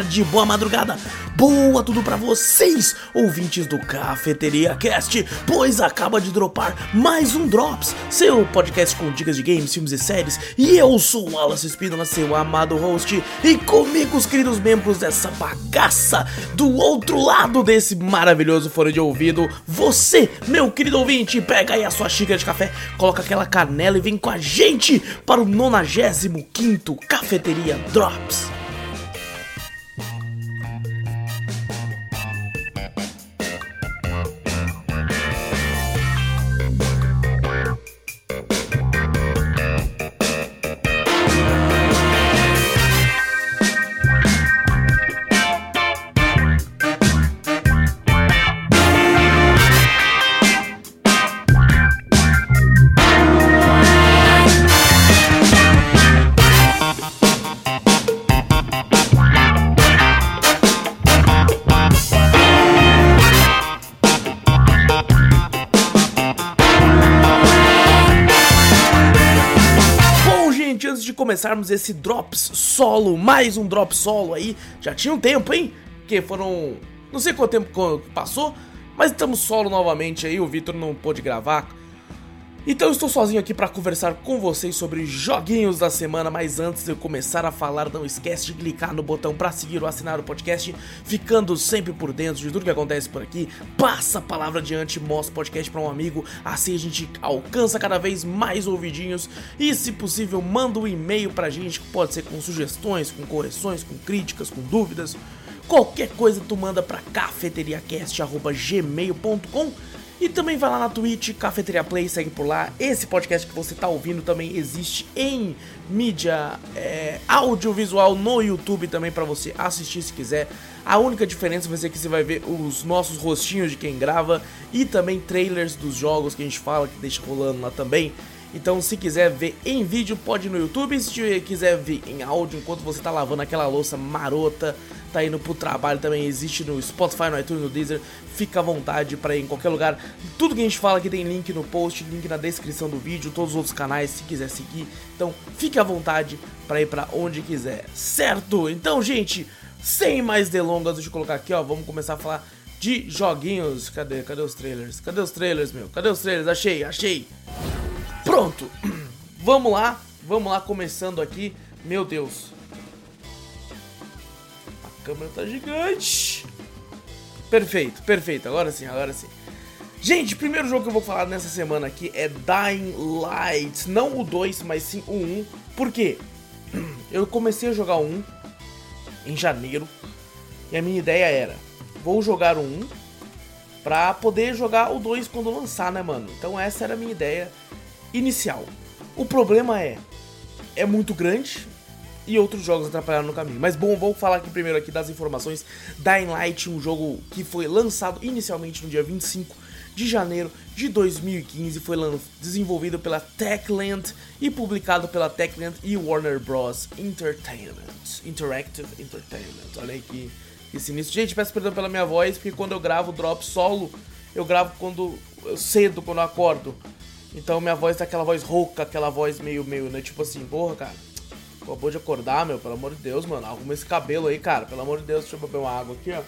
tarde, boa madrugada, boa tudo para vocês, ouvintes do Cafeteria Cast, pois acaba de dropar mais um Drops, seu podcast com dicas de games, filmes e séries, e eu sou o Wallace Espínola, seu amado host, e comigo os queridos membros dessa bagaça, do outro lado desse maravilhoso fone de ouvido, você, meu querido ouvinte, pega aí a sua xícara de café, coloca aquela canela e vem com a gente para o 95º Cafeteria Drops. Começarmos esse Drops solo, mais um Drop solo aí, já tinha um tempo, hein? Que foram. Não sei quanto tempo passou, mas estamos solo novamente aí, o Vitor não pôde gravar. Então eu estou sozinho aqui para conversar com vocês sobre joguinhos da semana, mas antes de eu começar a falar, não esquece de clicar no botão para seguir ou assinar o podcast, ficando sempre por dentro de tudo que acontece por aqui. Passa a palavra adiante, mostra o podcast para um amigo, assim a gente alcança cada vez mais ouvidinhos e, se possível, manda um e-mail pra gente, que pode ser com sugestões, com correções, com críticas, com dúvidas. Qualquer coisa tu manda pra cafeteriacast.gmail.com e também vai lá na Twitch, Cafeteria Play, segue por lá. Esse podcast que você tá ouvindo também existe em mídia é, audiovisual no YouTube também pra você assistir se quiser. A única diferença vai ser que você vai ver os nossos rostinhos de quem grava e também trailers dos jogos que a gente fala, que deixa rolando lá também. Então, se quiser ver em vídeo, pode ir no YouTube. Se quiser ver em áudio enquanto você tá lavando aquela louça marota, tá indo pro trabalho, também existe no Spotify, no iTunes, no Deezer. Fica à vontade para ir em qualquer lugar. Tudo que a gente fala aqui tem link no post, link na descrição do vídeo, todos os outros canais, se quiser seguir. Então, fique à vontade para ir para onde quiser, certo? Então, gente, sem mais delongas, deixa eu colocar aqui, ó, vamos começar a falar de joguinhos. Cadê? Cadê os trailers? Cadê os trailers, meu? Cadê os trailers? Achei, achei. Pronto, vamos lá, vamos lá, começando aqui. Meu Deus, câmera tá gigante. Perfeito, perfeito, agora sim, agora sim. Gente, primeiro jogo que eu vou falar nessa semana aqui é Dying Light. Não o 2, mas sim o 1. Por quê? Eu comecei a jogar o 1 em janeiro. E a minha ideia era: vou jogar o 1 pra poder jogar o 2 quando lançar, né, mano? Então essa era a minha ideia inicial. O problema é é muito grande e outros jogos atrapalharam no caminho. Mas bom, vou falar aqui primeiro aqui das informações. Dying Light, um jogo que foi lançado inicialmente no dia 25 de janeiro de 2015, foi desenvolvido pela Techland e publicado pela Techland e Warner Bros. Entertainment. Interactive Entertainment. Olha aí que, que sinistro. Gente, peço perdão pela minha voz, porque quando eu gravo drop solo, eu gravo quando cedo, quando eu acordo. Então minha voz tá aquela voz rouca, aquela voz meio, meio, né? Tipo assim, porra, cara. Acabou de acordar, meu, pelo amor de Deus, mano. Arruma esse cabelo aí, cara. Pelo amor de Deus, deixa eu beber uma água aqui, ó.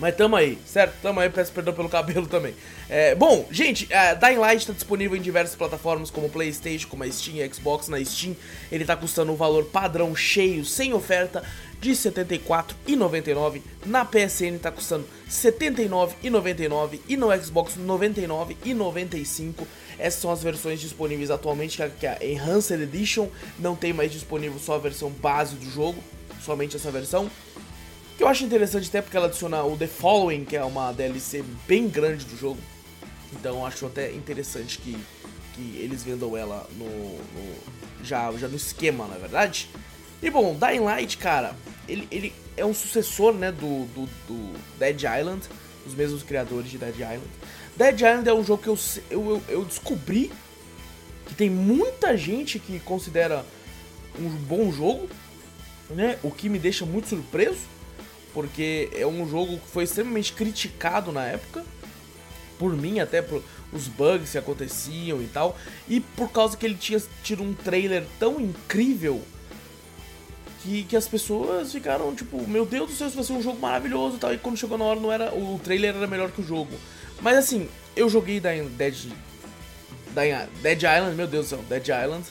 Mas tamo aí, certo? Tamo aí, peço perdão pelo cabelo também. É, bom, gente, é, Dying Light tá disponível em diversas plataformas como Playstation, como a Steam e Xbox. Na Steam ele tá custando um valor padrão cheio, sem oferta, de R$ 74,99. Na PSN tá custando R$ 79,99 e no Xbox R$ 99,95. Essas são as versões disponíveis atualmente, que que a Enhanced Edition não tem mais disponível só a versão base do jogo, somente essa versão. Que eu acho interessante até porque ela adiciona o The Following, que é uma DLC bem grande do jogo. Então eu acho até interessante que, que eles vendam ela no, no- já, já no esquema, na verdade. E bom, Dying Light, cara, ele, ele é um sucessor né, do, do, do Dead Island, os mesmos criadores de Dead Island. Dead Island é um jogo que eu, eu, eu descobri que tem muita gente que considera um bom jogo, né? O que me deixa muito surpreso, porque é um jogo que foi extremamente criticado na época, por mim até por os bugs que aconteciam e tal, e por causa que ele tinha tido um trailer tão incrível que, que as pessoas ficaram tipo, meu Deus do céu, isso vai ser um jogo maravilhoso e tal. E quando chegou na hora, não era, o trailer era melhor que o jogo. Mas assim, eu joguei Dead, Dead Island, meu Deus do céu, Dead Island.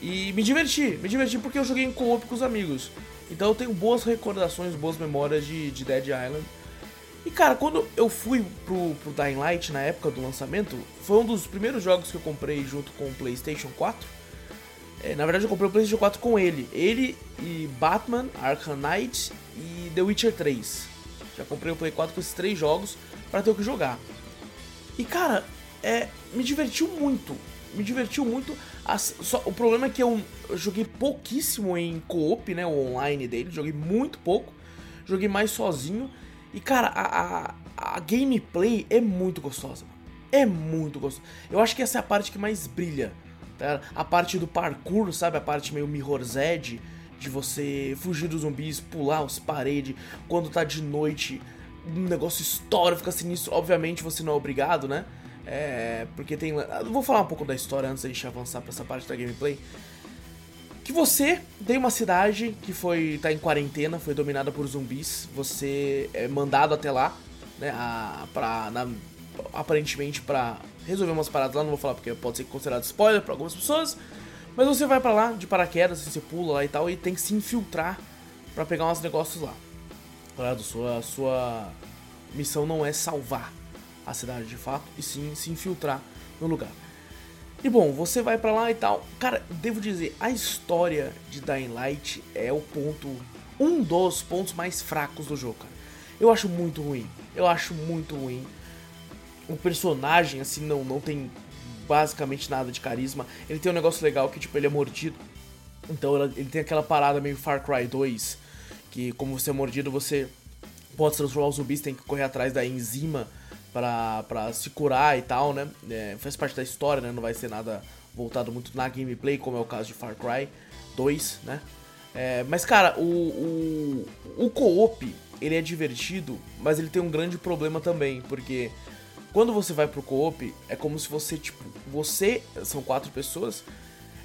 E me diverti, me diverti porque eu joguei em co-op com os amigos. Então eu tenho boas recordações, boas memórias de, de Dead Island. E cara, quando eu fui pro, pro Dying Light na época do lançamento, foi um dos primeiros jogos que eu comprei junto com o PlayStation 4. É, na verdade, eu comprei o PlayStation 4 com ele. Ele e Batman, Arkham Knight e The Witcher 3. Já comprei o Play 4 com esses três jogos para ter o que jogar. E cara, é, me divertiu muito. Me divertiu muito. As, só, o problema é que eu, eu joguei pouquíssimo em co-op, né? O online dele. Joguei muito pouco. Joguei mais sozinho. E cara, a, a, a gameplay é muito gostosa. É muito gostosa. Eu acho que essa é a parte que mais brilha. Tá? A parte do parkour, sabe? A parte meio Mirror's Edge. De você fugir dos zumbis, pular as paredes. Quando tá de noite, um negócio estoura, fica sinistro. Obviamente você não é obrigado, né? É, porque tem. Eu vou falar um pouco da história antes da gente avançar pra essa parte da gameplay. Que você tem uma cidade que foi. tá em quarentena, foi dominada por zumbis. Você é mandado até lá, né? A, pra, na, aparentemente para resolver umas paradas lá, não vou falar porque pode ser considerado spoiler para algumas pessoas. Mas você vai para lá de paraquedas, você pula lá e tal, e tem que se infiltrar para pegar uns negócios lá. Claro, sua, sua missão não é salvar a cidade de fato, e sim se infiltrar no lugar. E bom, você vai para lá e tal. Cara, devo dizer, a história de Dying Light é o ponto. Um dos pontos mais fracos do jogo, cara. Eu acho muito ruim. Eu acho muito ruim. O personagem, assim, não, não tem basicamente nada de carisma. Ele tem um negócio legal que, tipo, ele é mordido. Então ele tem aquela parada meio Far Cry 2. Que como você é mordido, você pode transformar os zumbis, tem que correr atrás da enzima pra, pra se curar e tal, né? É, faz parte da história, né? Não vai ser nada voltado muito na gameplay, como é o caso de Far Cry 2, né? É, mas, cara, o, o, o co-op, ele é divertido, mas ele tem um grande problema também, porque quando você vai pro co-op, é como se você, tipo, você, são quatro pessoas,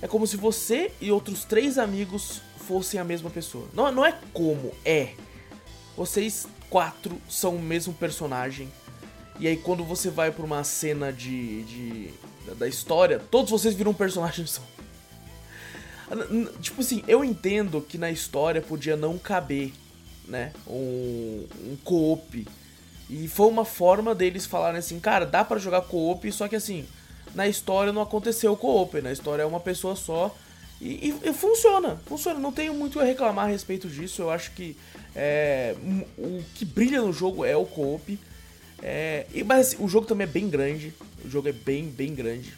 é como se você e outros três amigos fossem a mesma pessoa. Não, não é como, é. Vocês quatro são o mesmo personagem, e aí quando você vai pra uma cena de, de da história, todos vocês viram um personagem só. Tipo assim, eu entendo que na história podia não caber, né, um, um co-op. E foi uma forma deles falarem assim, cara, dá para jogar co-op, só que assim, na história não aconteceu co-op, na história é uma pessoa só. E, e, e, funciona, funciona, não tenho muito a reclamar a respeito disso. Eu acho que é, o que brilha no jogo é o co-op. É, mas assim, o jogo também é bem grande. O jogo é bem, bem grande.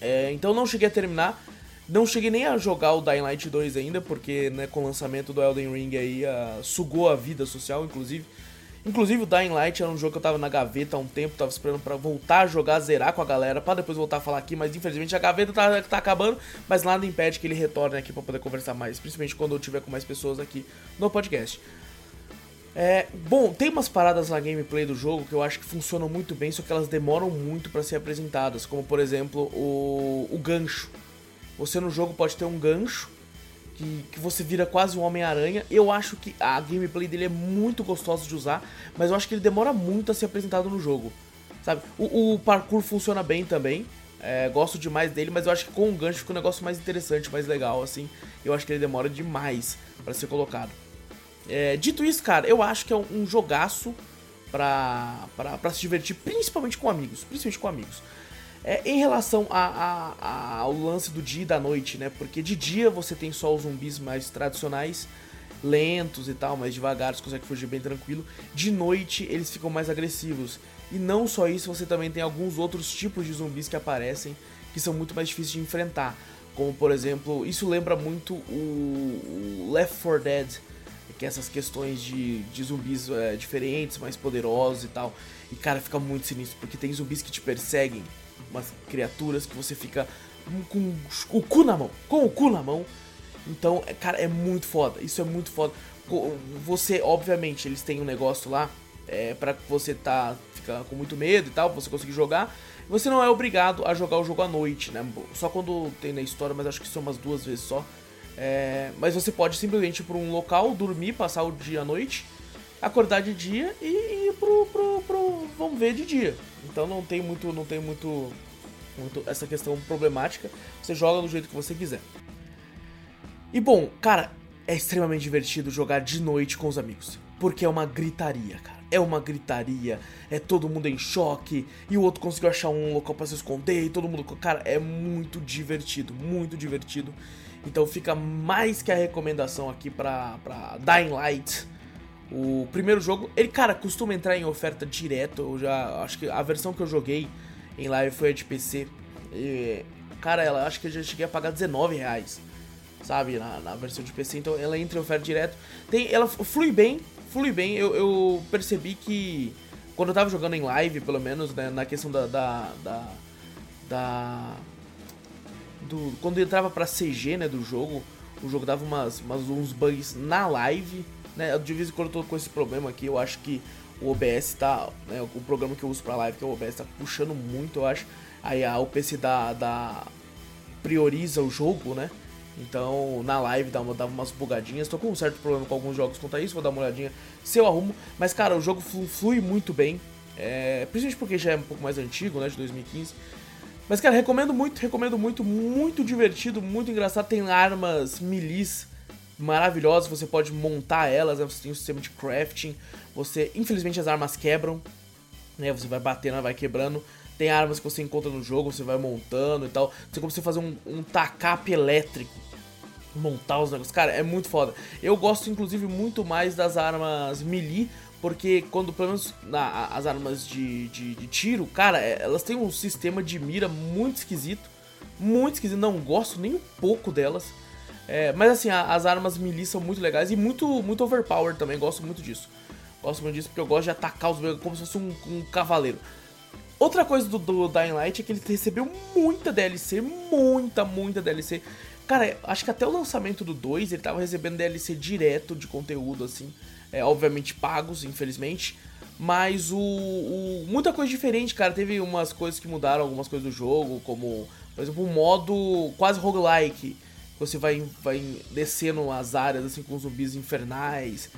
É, então não cheguei a terminar. Não cheguei nem a jogar o Dying Light 2 ainda, porque né, com o lançamento do Elden Ring aí uh, sugou a vida social, inclusive. Inclusive o Dying Light era um jogo que eu tava na gaveta há um tempo, tava esperando para voltar a jogar, zerar com a galera, para depois voltar a falar aqui, mas infelizmente a gaveta tá, tá acabando, mas nada impede que ele retorne aqui para poder conversar mais, principalmente quando eu tiver com mais pessoas aqui no podcast. É, bom, tem umas paradas na gameplay do jogo que eu acho que funcionam muito bem, só que elas demoram muito para ser apresentadas, como por exemplo o, o gancho. Você no jogo pode ter um gancho que, que você vira quase um Homem-Aranha. Eu acho que a gameplay dele é muito gostosa de usar, mas eu acho que ele demora muito a ser apresentado no jogo. Sabe? O, o parkour funciona bem também. É, gosto demais dele, mas eu acho que com o gancho fica um negócio mais interessante, mais legal, assim. Eu acho que ele demora demais para ser colocado. É, dito isso, cara, eu acho que é um jogaço pra, pra, pra se divertir, principalmente com amigos. Principalmente com amigos. É, em relação a, a, a, ao lance do dia e da noite, né? Porque de dia você tem só os zumbis mais tradicionais, lentos e tal, mais devagar, você consegue fugir bem tranquilo. De noite eles ficam mais agressivos. E não só isso, você também tem alguns outros tipos de zumbis que aparecem que são muito mais difíceis de enfrentar. Como por exemplo, isso lembra muito o, o Left 4 Dead que é essas questões de, de zumbis é, diferentes, mais poderosos e tal. E cara, fica muito sinistro, porque tem zumbis que te perseguem, umas criaturas que você fica com o cu na mão, com o cu na mão. Então, é, cara, é muito foda, isso é muito foda. Você, obviamente, eles têm um negócio lá é, para você tá ficar com muito medo e tal, você conseguir jogar. Você não é obrigado a jogar o jogo à noite, né? Só quando tem na história, mas acho que são umas duas vezes só É, mas você pode simplesmente ir para um local, dormir, passar o dia à noite, acordar de dia e ir pro, pro, pro vamos ver de dia. Então não tem muito, não tem muito, muito essa questão problemática. Você joga do jeito que você quiser. E bom, cara, é extremamente divertido jogar de noite com os amigos, porque é uma gritaria, cara. É uma gritaria, é todo mundo em choque, e o outro conseguiu achar um local para se esconder, e todo mundo. Cara, é muito divertido, muito divertido. Então fica mais que a recomendação aqui pra, pra Dying Light. O primeiro jogo, ele, cara, costuma entrar em oferta direto. Eu já. Acho que a versão que eu joguei em live foi a de PC. E, cara, ela acho que eu já cheguei a pagar 19 reais. Sabe, na, na versão de PC. Então ela entra em oferta direto. Tem, ela flui bem, flui bem. Eu, eu percebi que. Quando eu tava jogando em live, pelo menos, né, na questão da, da, da, da do, quando entrava pra CG, né, do jogo, o jogo dava umas, umas, uns bugs na live, né, de vez em quando eu tô com esse problema aqui, eu acho que o OBS tá, né, o programa que eu uso pra live, que é o OBS, tá puxando muito, eu acho, aí a, o PC da, da prioriza o jogo, né, então na live dava, umas bugadinhas, tô com um certo problema com alguns jogos quanto a isso, vou dar uma olhadinha se eu arrumo, mas cara, o jogo flui muito bem, é, principalmente porque já é um pouco mais antigo, né, de 2015, mas, cara, recomendo muito, recomendo muito, muito divertido, muito engraçado. Tem armas milis maravilhosas, você pode montar elas, né? você tem um sistema de crafting. Você, infelizmente, as armas quebram, né? Você vai batendo, vai quebrando. Tem armas que você encontra no jogo, você vai montando e tal. Tem como você fazer um, um elétrico. Montar os negócios. Cara, é muito foda. Eu gosto, inclusive, muito mais das armas melee, porque quando, pelo menos, na, as armas de, de, de, tiro, cara, é, elas têm um sistema de mira muito esquisito. Muito esquisito, não gosto nem um pouco delas. É, mas assim, a, as armas melee são muito legais e muito, muito overpower também, gosto muito disso. Gosto muito disso porque eu gosto de atacar os como se fosse um, um cavaleiro. Outra coisa do, do Dying Light é que ele recebeu muita DLC, muita, muita DLC. Cara, acho que até o lançamento do 2 ele tava recebendo DLC direto de conteúdo, assim é, obviamente pagos, infelizmente. Mas o, o, Muita coisa diferente, cara. Teve umas coisas que mudaram, algumas coisas do jogo, como, por exemplo, um modo quase roguelike. Você vai, vai descendo as áreas assim com zumbis infernais.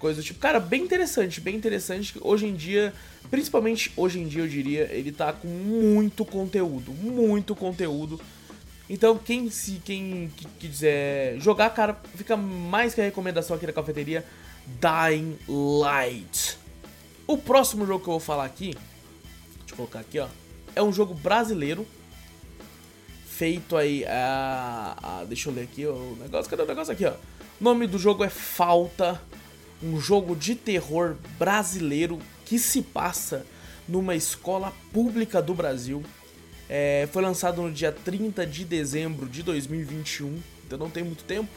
Coisa do tipo. Cara, bem interessante, bem interessante. Hoje em dia, principalmente hoje em dia, eu diria, ele tá com muito conteúdo. Muito conteúdo. Então, quem se quem quiser jogar, cara, fica mais que a recomendação aqui da cafeteria. Dying Light. O próximo jogo que eu vou falar aqui, deixa eu colocar aqui, ó, é um jogo brasileiro feito aí a, a deixa eu ler aqui o negócio, cadê o negócio aqui, ó? O nome do jogo é Falta, um jogo de terror brasileiro que se passa numa escola pública do Brasil. É, foi lançado no dia 30 de dezembro de 2021, então não tem muito tempo.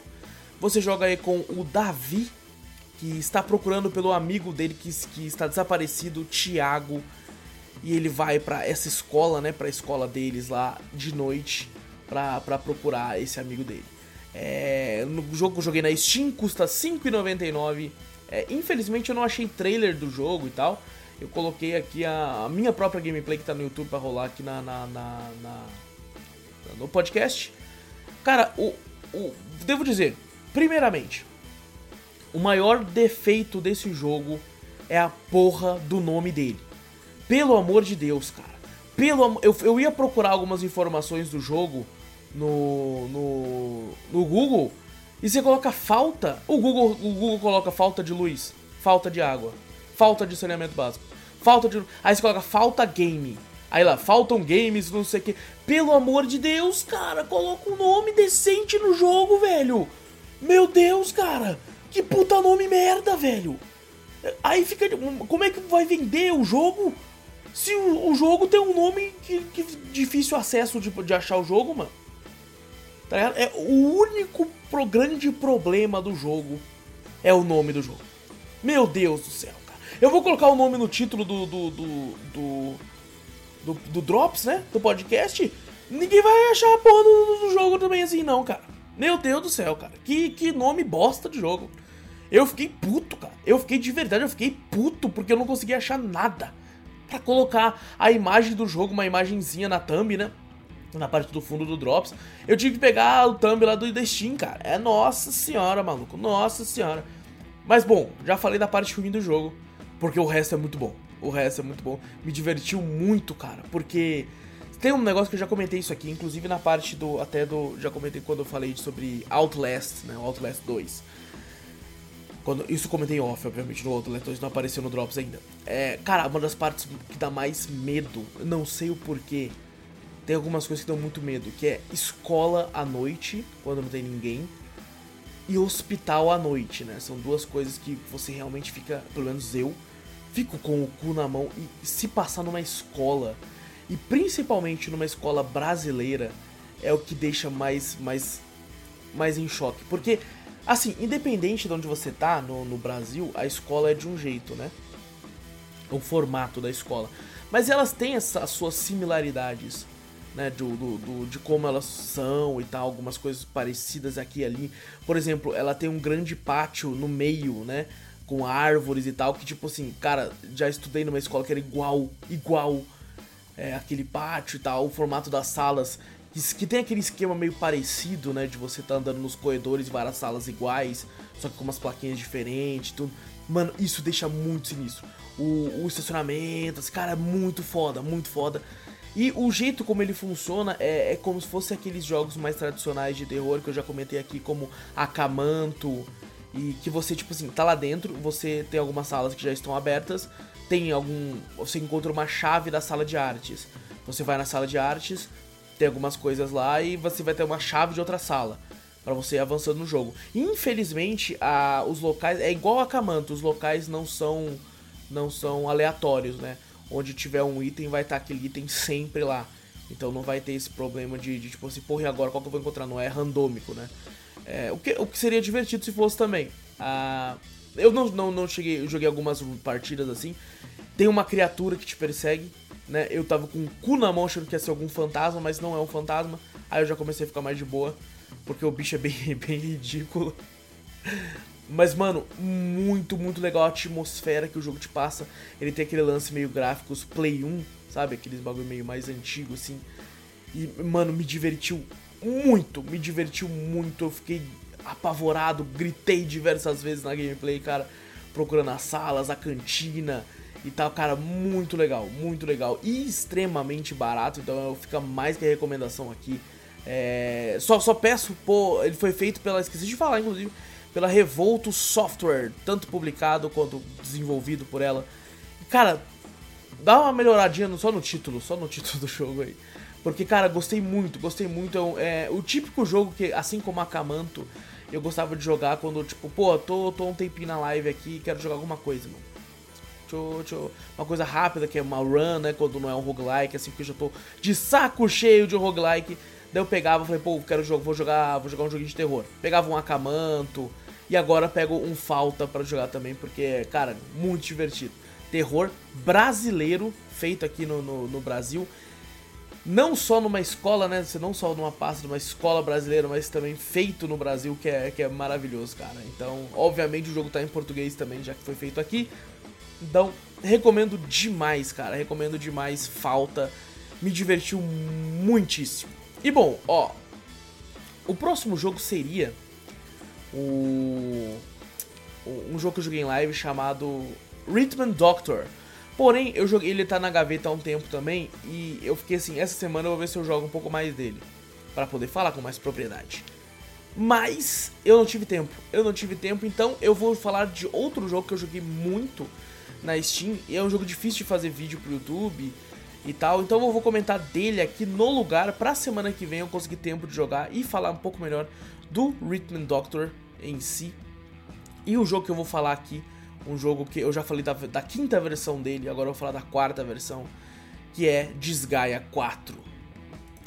Você joga aí com o Davi, que está procurando pelo amigo dele que, que está desaparecido, Tiago, e ele vai para essa escola, né, para a escola deles lá de noite para procurar esse amigo dele. É, no jogo que eu joguei na Steam custa R$ 5,99. É, infelizmente eu não achei trailer do jogo e tal. Eu coloquei aqui a, a minha própria gameplay que tá no YouTube para rolar aqui na, na, na, na, no podcast. Cara, o, o devo dizer, primeiramente, o maior defeito desse jogo é a porra do nome dele. Pelo amor de Deus, cara. Pelo eu, eu ia procurar algumas informações do jogo no, no, no Google e você coloca falta. O Google, o Google coloca falta de luz, falta de água, falta de saneamento básico, falta de. Aí você coloca falta game. Aí lá, faltam games, não sei o que. Pelo amor de Deus, cara, coloca um nome decente no jogo, velho. Meu Deus, cara. Que puta nome merda, velho. Aí fica. Como é que vai vender o jogo? Se o, o jogo tem um nome que, que difícil acesso de, de achar o jogo, mano. Tá ligado? É o único pro, grande problema do jogo é o nome do jogo. Meu Deus do céu, cara. Eu vou colocar o nome no título do do, do, do, do, do Drops, né? Do podcast. Ninguém vai achar a porra do, do jogo também assim, não, cara. Meu Deus do céu, cara. Que, que nome bosta de jogo. Eu fiquei puto, cara. Eu fiquei de verdade, eu fiquei puto porque eu não conseguia achar nada para colocar a imagem do jogo, uma imagenzinha na thumb, né? na parte do fundo do Drops, eu tive que pegar o thumb lá do Steam, cara. É nossa senhora, maluco, nossa senhora. Mas bom, já falei da parte ruim do jogo, porque o resto é muito bom. O resto é muito bom. Me divertiu muito, cara, porque tem um negócio que eu já comentei isso aqui, inclusive na parte do até do já comentei quando eu falei sobre Outlast, né, Outlast 2. Quando, isso comentei off, obviamente, no Outlast 2 não apareceu no Drops ainda. É, cara, uma das partes que dá mais medo, não sei o porquê, tem algumas coisas que dão muito medo, que é escola à noite, quando não tem ninguém, e hospital à noite, né? São duas coisas que você realmente fica, pelo menos eu, fico com o cu na mão e se passar numa escola, e principalmente numa escola brasileira, é o que deixa mais mais mais em choque, porque assim, independente de onde você tá no, no Brasil, a escola é de um jeito, né? O formato da escola. Mas elas têm essa, as suas similaridades né, do, do, do, de como elas são e tal, algumas coisas parecidas aqui e ali. Por exemplo, ela tem um grande pátio no meio, né, com árvores e tal, que tipo assim, cara, já estudei numa escola que era igual, igual é, aquele pátio e tal, o formato das salas, que, tem aquele esquema meio parecido, né, de você tá andando nos corredores e várias salas iguais, só que com umas plaquinhas diferentes, tudo. Mano, isso deixa muito sinistro. O, o estacionamento, esse cara, é muito foda, muito foda. E o jeito como ele funciona é, é, como se fosse aqueles jogos mais tradicionais de terror que eu já comentei aqui, como Acamanto, e que você, tipo assim, tá lá dentro, você tem algumas salas que já estão abertas, tem algum. Você encontra uma chave da sala de artes. Você vai na sala de artes, tem algumas coisas lá e você vai ter uma chave de outra sala para você ir avançando no jogo. Infelizmente, a, os locais é igual a Acamanto, os locais não são não são aleatórios, né? onde tiver um item, vai estar tá aquele item sempre lá. Então não vai ter esse problema de, de tipo assim, porra, e agora qual que eu vou encontrar? Não é randômico, né? É, o, que, o que seria divertido se fosse também. Ah, eu não, não, não cheguei, eu joguei algumas partidas assim. Tem uma criatura que te persegue, né? Eu tava com o cu na mão achando que ia ser algum fantasma, mas não é um fantasma. Aí eu já comecei a ficar mais de boa, porque o bicho é bem, bem ridículo. Mas, mano, muito, muito legal a atmosfera que o jogo te passa. Ele tem aquele lance meio gráficos Play 1, sabe? Aqueles bagulho meio mais antigo, assim. E, mano, me divertiu muito, me divertiu muito. Eu fiquei apavorado, gritei diversas vezes na gameplay, cara. Procurando as salas, a cantina e tal, cara, muito legal, muito legal. E extremamente barato, então fica mais que a recomendação aqui. É... Só, só peço, pô, ele foi feito pela. Esqueci de falar, inclusive pela Revolto Software, tanto publicado quanto desenvolvido por ela. Cara, dá uma melhoradinha só no título, só no título do jogo aí. Porque, cara, gostei muito, gostei muito. É, é o típico jogo que, assim como Akamanto, eu gostava de jogar quando, tipo, pô, tô, tô um tempinho na live aqui quero jogar alguma coisa, mano. Tchô, tchô. Uma coisa rápida, que é uma run, né? Quando não é um roguelike, assim, porque eu já tô de saco cheio de roguelike. Daí eu pegava e falei, pô, quero jogo, vou jogar, vou jogar um joguinho de terror. Pegava um Akamanto e agora pego um Falta para jogar também, porque, cara, muito divertido. Terror brasileiro, feito aqui no, no, no Brasil. Não só numa escola, né? Não só numa pasta de uma escola brasileira, mas também feito no Brasil, que é, que é maravilhoso, cara. Então, obviamente o jogo tá em português também, já que foi feito aqui. Então, recomendo demais, cara. Recomendo demais. Falta. Me divertiu muitíssimo. E bom, ó, o próximo jogo seria o um jogo que eu joguei em live chamado Rhythm Doctor. Porém, eu joguei, ele tá na gaveta há um tempo também e eu fiquei assim, essa semana eu vou ver se eu jogo um pouco mais dele para poder falar com mais propriedade. Mas eu não tive tempo. Eu não tive tempo, então eu vou falar de outro jogo que eu joguei muito na Steam e é um jogo difícil de fazer vídeo pro YouTube e tal. Então eu vou comentar dele aqui no lugar pra semana que vem eu conseguir tempo de jogar e falar um pouco melhor do Rhythm Doctor em si. E o jogo que eu vou falar aqui, um jogo que eu já falei da, da quinta versão dele, agora eu vou falar da quarta versão, que é Desgaia 4.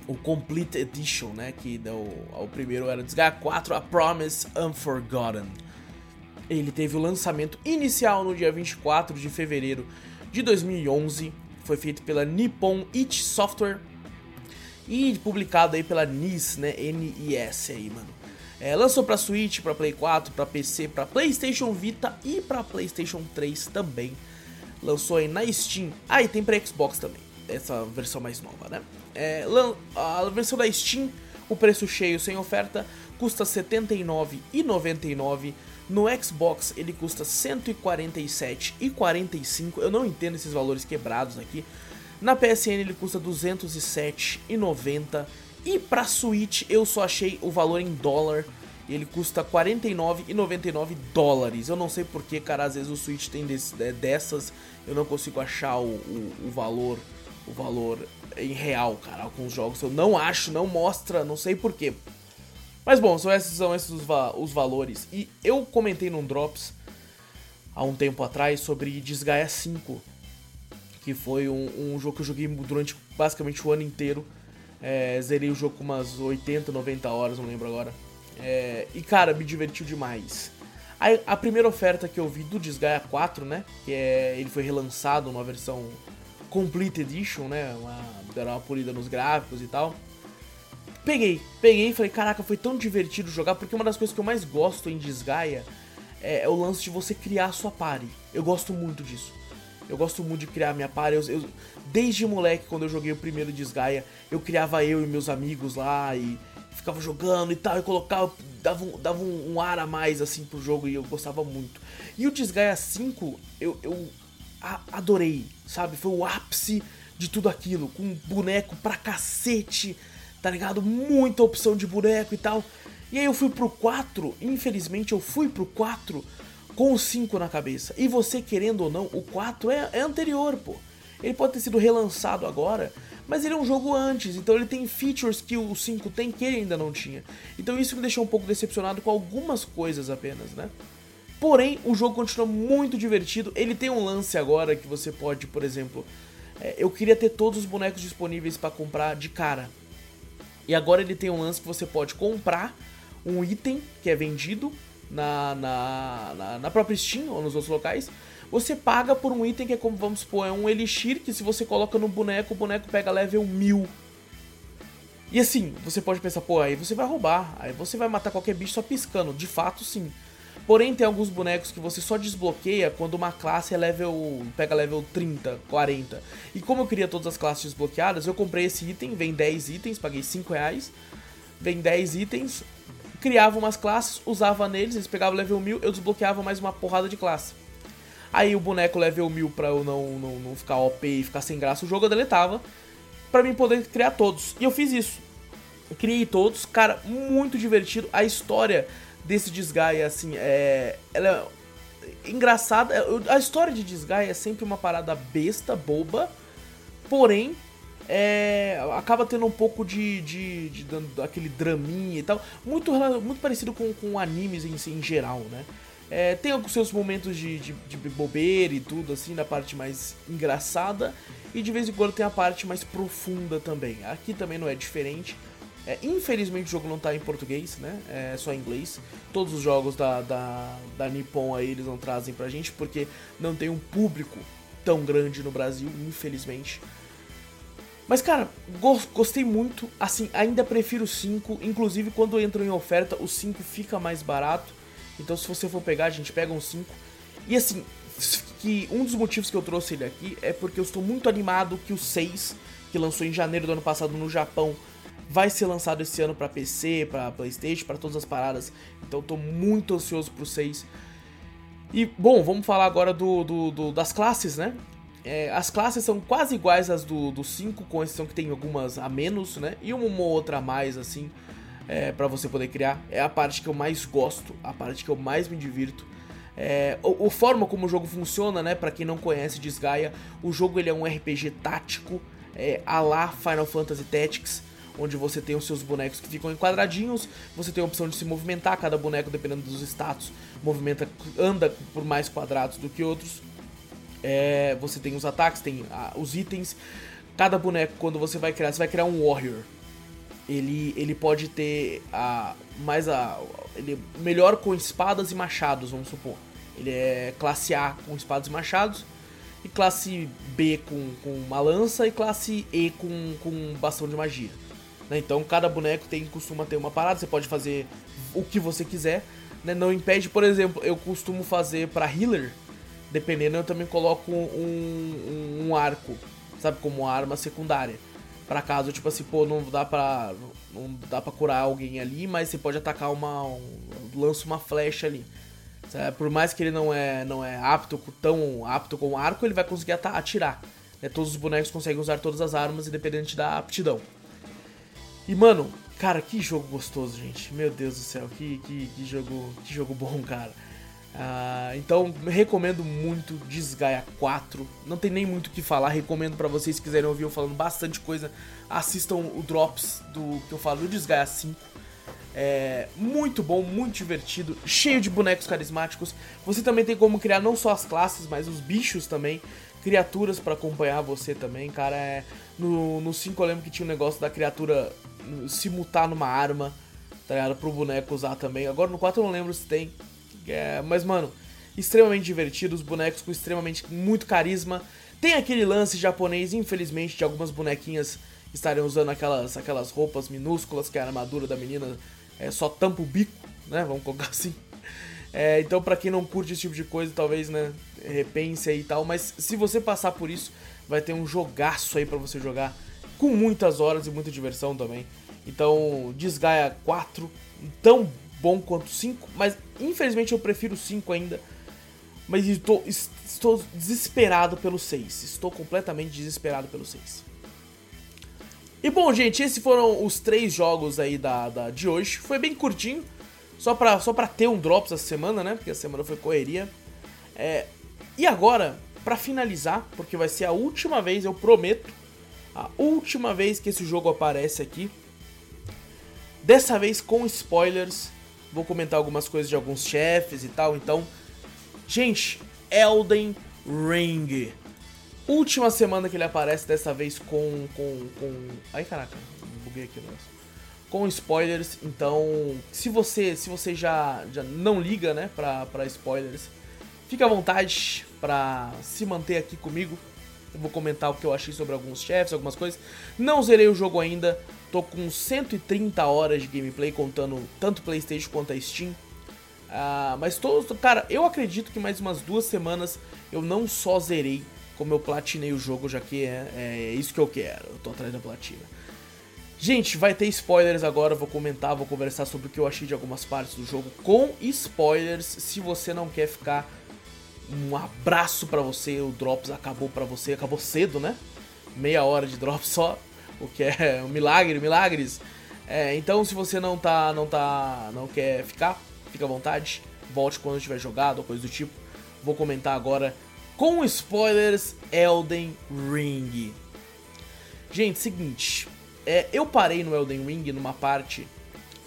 O Complete Edition, né? Que o, o primeiro era Desgaia 4, A Promise Unforgotten. Ele teve o lançamento inicial no dia 24 de fevereiro de 2011 foi feito pela Nippon It Software e publicado aí pela NIS, né? N-I-S aí, mano. É, lançou para Switch, para Play 4, para PC, para PlayStation Vita e para PlayStation 3 também. Lançou aí na Steam. Ah, e tem para Xbox também. essa versão mais nova, né? É, a versão da Steam, o preço cheio sem oferta, custa R$ 79,99. No Xbox ele custa R$ 147,45. Eu não entendo esses valores quebrados aqui. Na PSN ele custa R$ 207,90. E pra Switch eu só achei o valor em dólar. Ele custa 49,99 dólares. Eu não sei porque, cara, às vezes o Switch tem desse, dessas. Eu não consigo achar o, o, o valor o valor em real, cara. Alguns jogos eu não acho, não mostra, não sei porquê. Mas bom, são esses, são esses os, va os valores. E eu comentei num Drops há um tempo atrás sobre Desgaia 5. Que foi um, um, jogo que eu joguei durante basicamente o ano inteiro. É, zerei o jogo com umas 80, 90 horas, não lembro agora. É, e cara, me divertiu demais. A, a, primeira oferta que eu vi do Desgaia 4, né? Que é, ele foi relançado numa versão Complete Edition, né? Uma, deram uma polida nos gráficos e tal. Peguei, peguei e falei, caraca, foi tão divertido jogar, porque uma das coisas que eu mais gosto em Desgaia é, é o lance de você criar a sua party. Eu gosto muito disso. Eu gosto muito de criar minha party. Eu, eu, desde moleque, quando eu joguei o primeiro Desgaia, eu criava eu e meus amigos lá e ficava jogando e tal, e colocava, dava, um, dava um, um, ar a mais assim pro jogo e eu gostava muito. E o Desgaia 5, eu, eu adorei, sabe? Foi o ápice de tudo aquilo, com boneco pra cacete, tá ligado? Muita opção de boneco e tal. E aí eu fui pro 4, infelizmente eu fui pro 4 com o 5 na cabeça. E você querendo ou não, o 4 é, é anterior, pô. Ele pode ter sido relançado agora, mas ele é um jogo antes, então ele tem features que o 5 tem que ele ainda não tinha. Então isso me deixou um pouco decepcionado com algumas coisas apenas, né? Porém, o jogo continua muito divertido. Ele tem um lance agora que você pode, por exemplo, é, eu queria ter todos os bonecos disponíveis para comprar de cara. E agora ele tem um lance que você pode comprar um item que é vendido na, na, na, na própria Steam ou nos outros locais. Você paga por um item que é como, vamos supor, é um Elixir que se você coloca no boneco, o boneco pega level 1000. E assim, você pode pensar, pô, aí você vai roubar, aí você vai matar qualquer bicho só piscando. De fato, sim. Porém, tem alguns bonecos que você só desbloqueia quando uma classe é level. pega level 30, 40. E como eu queria todas as classes desbloqueadas, eu comprei esse item, vem 10 itens, paguei 5 reais. Vem 10 itens, criava umas classes, usava neles, eles pegavam level 1000, eu desbloqueava mais uma porrada de classe. Aí o boneco level 1000 pra eu não, não, não ficar OP e ficar sem graça o jogo, eu deletava. Pra mim poder criar todos. E eu fiz isso. Criei todos, cara, muito divertido. A história desse Disgaea, assim, é. Ela é engraçada. A história de Disgaea é sempre uma parada besta, boba, porém. É, acaba tendo um pouco de, de, de, de aquele draminha e tal, muito, muito parecido com, com animes em, em geral, né? É, tem alguns seus momentos de, de, de, bobeira e tudo, assim, na parte mais engraçada. E de vez em quando tem a parte mais profunda também. Aqui também não é diferente. É, infelizmente o jogo não está em português, né? É só em inglês. Todos os jogos da, da, da Nippon aí eles não trazem pra gente porque não tem um público tão grande no Brasil, infelizmente. Mas cara, gostei muito. Assim, ainda prefiro o 5. Inclusive, quando entram em oferta, o 5 fica mais barato. Então, se você for pegar, a gente pega um 5. E assim, que um dos motivos que eu trouxe ele aqui é porque eu estou muito animado que o 6, que lançou em janeiro do ano passado no Japão, vai ser lançado esse ano para PC, para PlayStation, para todas as paradas. Então tô muito ansioso pro 6. E bom, vamos falar agora do, do, do das classes, né? É, as classes são quase iguais às do, do 5, com exceção que tem algumas a menos, né? E uma, uma outra a mais, assim, é, para você poder criar. É a parte que eu mais gosto, a parte que eu mais me divirto. É, o, o forma como o jogo funciona, né? Para quem não conhece Desgaia, o jogo ele é um RPG tático, é, a lá Final Fantasy Tactics onde você tem os seus bonecos que ficam em quadradinhos, você tem a opção de se movimentar, cada boneco, dependendo dos status, movimenta, anda por mais quadrados do que outros. É, você tem os ataques, tem a, os itens. Cada boneco, quando você vai criar, você vai criar um warrior. Ele, ele pode ter a mais a ele é melhor com espadas e machados, vamos supor. Ele é classe A com espadas e machados e classe B com, com uma lança e classe E com, com bastão de magia. Né? Então cada boneco tem costuma ter uma parada, você pode fazer o que você quiser. Né? Não impede, por exemplo, eu costumo fazer para healer, dependendo, eu também coloco um, um, um arco. sabe? Como arma secundária. Pra caso, tipo assim, pô, não dá pra. Não dá pra curar alguém ali, mas você pode atacar uma. Um, lança uma flecha ali. Sabe? Por mais que ele não é, não é apto, tão apto com arco, ele vai conseguir atirar. Né? Todos os bonecos conseguem usar todas as armas, independente da aptidão. E, mano, cara, que jogo gostoso, gente. Meu Deus do céu, que, que, que jogo, que jogo bom, cara. Uh, então, recomendo muito Desgaia 4. Não tem nem muito o que falar. Recomendo para vocês que quiserem ouvir eu falando bastante coisa. Assistam o Drops do que eu falo do Desgaia 5. É muito bom, muito divertido, cheio de bonecos carismáticos. Você também tem como criar não só as classes, mas os bichos também. Criaturas para acompanhar você também, cara. É, no 5 eu lembro que tinha um negócio da criatura se mutar numa arma, tá ligado? Pro boneco usar também. Agora no 4 eu não lembro se tem. É, mas, mano, extremamente divertido, os bonecos com extremamente muito carisma. Tem aquele lance japonês, infelizmente, de algumas bonequinhas estarem usando aquelas, aquelas roupas minúsculas que a armadura da menina é, só tampa o bico, né? Vamos colocar assim. É, então, para quem não curte esse tipo de coisa, talvez, né, repense aí e tal. Mas se você passar por isso, vai ter um jogaço aí para você jogar com muitas horas e muita diversão também. Então, Desgaia 4, tão bom quanto 5, mas infelizmente eu prefiro 5 ainda. Mas estou, estou desesperado pelo 6. Estou completamente desesperado pelo 6. E bom, gente, esses foram os três jogos aí da, da, de hoje. Foi bem curtinho, só pra, só ter um Drops essa semana, né? Porque a semana foi correria. É, e agora, para finalizar, porque vai ser a última vez, eu prometo, a última vez que esse jogo aparece aqui. Dessa vez com spoilers. Vou comentar algumas coisas de alguns chefes e tal. Então, gente, Elden Ring. Última semana que ele aparece, dessa vez com. com. com. Ai caraca, buguei aqui o negócio. Com spoilers, então. Se você. Se você já, já não liga, né, pra, spoilers, fica à vontade pra se manter aqui comigo eu vou comentar o que eu achei sobre alguns chefes, algumas coisas. Não zerei o jogo ainda. Tô com 130 horas de gameplay, contando tanto Playstation quanto a Steam. Uh, mas tô, cara, eu acredito que mais umas duas semanas eu não só zerei, como eu platinei o jogo, já que é, é isso que eu quero. Eu tô atrás da platina. Gente, vai ter spoilers agora, vou comentar, vou conversar sobre o que eu achei de algumas partes do jogo com spoilers, se você não quer ficar um abraço para você. O Drops acabou para você, acabou cedo, né? Meia hora de Drops só, o que é um milagre, milagres. É, então, se você não tá, não tá, não quer ficar, fica à vontade. Volte quando tiver jogado ou coisa do tipo. Vou comentar agora com spoilers Elden Ring. Gente, seguinte, é, eu parei no Elden Ring numa parte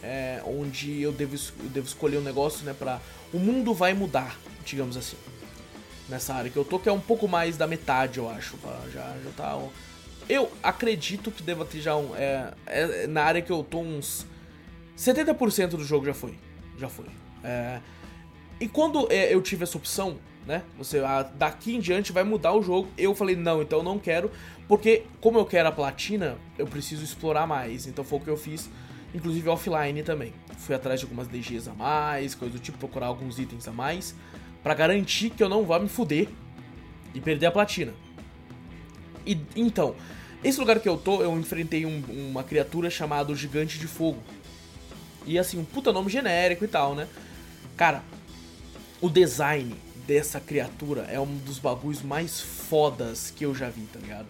é, onde eu devo, eu devo escolher um negócio, né, para o mundo vai mudar, digamos assim nessa área que eu tô, que é um pouco mais da metade, eu acho. Já, já tá. Eu acredito que deva ter já um. É, é, na área que eu tô, uns 70% do jogo já foi. Já foi. É, e quando é, eu tive essa opção, né? Você ah, daqui em diante vai mudar o jogo. Eu falei, não, então eu não quero. Porque, como eu quero a platina, eu preciso explorar mais. Então foi o que eu fiz, inclusive offline também. Fui atrás de algumas DGs a mais, coisa do tipo, procurar alguns itens a mais para garantir que eu não vá me fuder e perder a platina. E então, esse lugar que eu tô, eu enfrentei um, uma criatura chamada Gigante de Fogo. E assim, um puta nome genérico e tal, né? Cara, o design dessa criatura é um dos bagulhos mais fodas que eu já vi, tá ligado?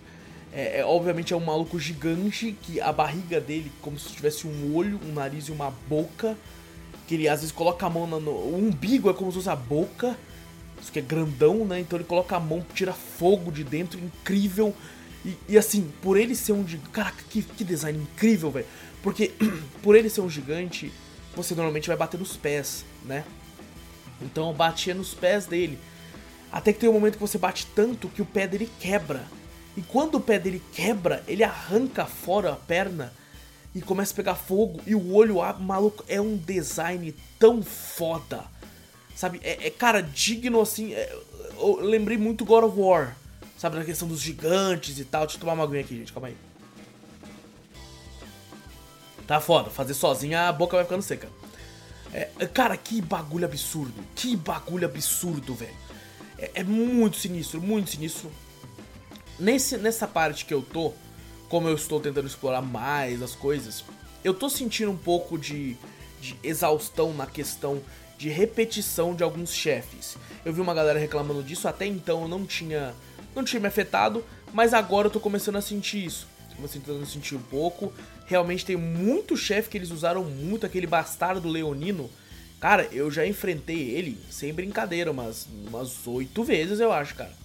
É, é, obviamente é um maluco gigante que a barriga dele, como se tivesse um olho, um nariz e uma boca que ele às vezes coloca a mão no, o umbigo é como se fosse a boca, isso que é grandão, né? Então ele coloca a mão, tira fogo de dentro, incrível. E, e assim, por ele ser um gigante. Caraca, que, que design incrível, velho. Porque por ele ser um gigante, você normalmente vai bater nos pés, né? Então eu batia nos pés dele. Até que tem um momento que você bate tanto que o pé dele quebra. E quando o pé dele quebra, ele arranca fora a perna e começa a pegar fogo e o olho abre, maluco, é um design tão foda. Sabe, é, é cara, digno assim. É, eu lembrei muito God of War, sabe, na questão dos gigantes e tal. Deixa eu tomar uma aguinha aqui, gente, calma aí. Tá foda, fazer sozinho a boca vai ficando seca. É, cara, que bagulho absurdo. Que bagulho absurdo, velho. É, é, muito sinistro, muito sinistro. Nesse, nessa parte que eu tô, como eu estou tentando explorar mais as coisas, eu tô sentindo um pouco de, de exaustão na questão de repetição de alguns chefes. Eu vi uma galera reclamando disso, até então eu não tinha, não tinha me afetado, mas agora eu tô começando a sentir isso. Começando a sentir um pouco. Realmente tem muito chefe que eles usaram muito, aquele bastardo leonino. Cara, eu já enfrentei ele, sem brincadeira, umas oito vezes, eu acho, cara.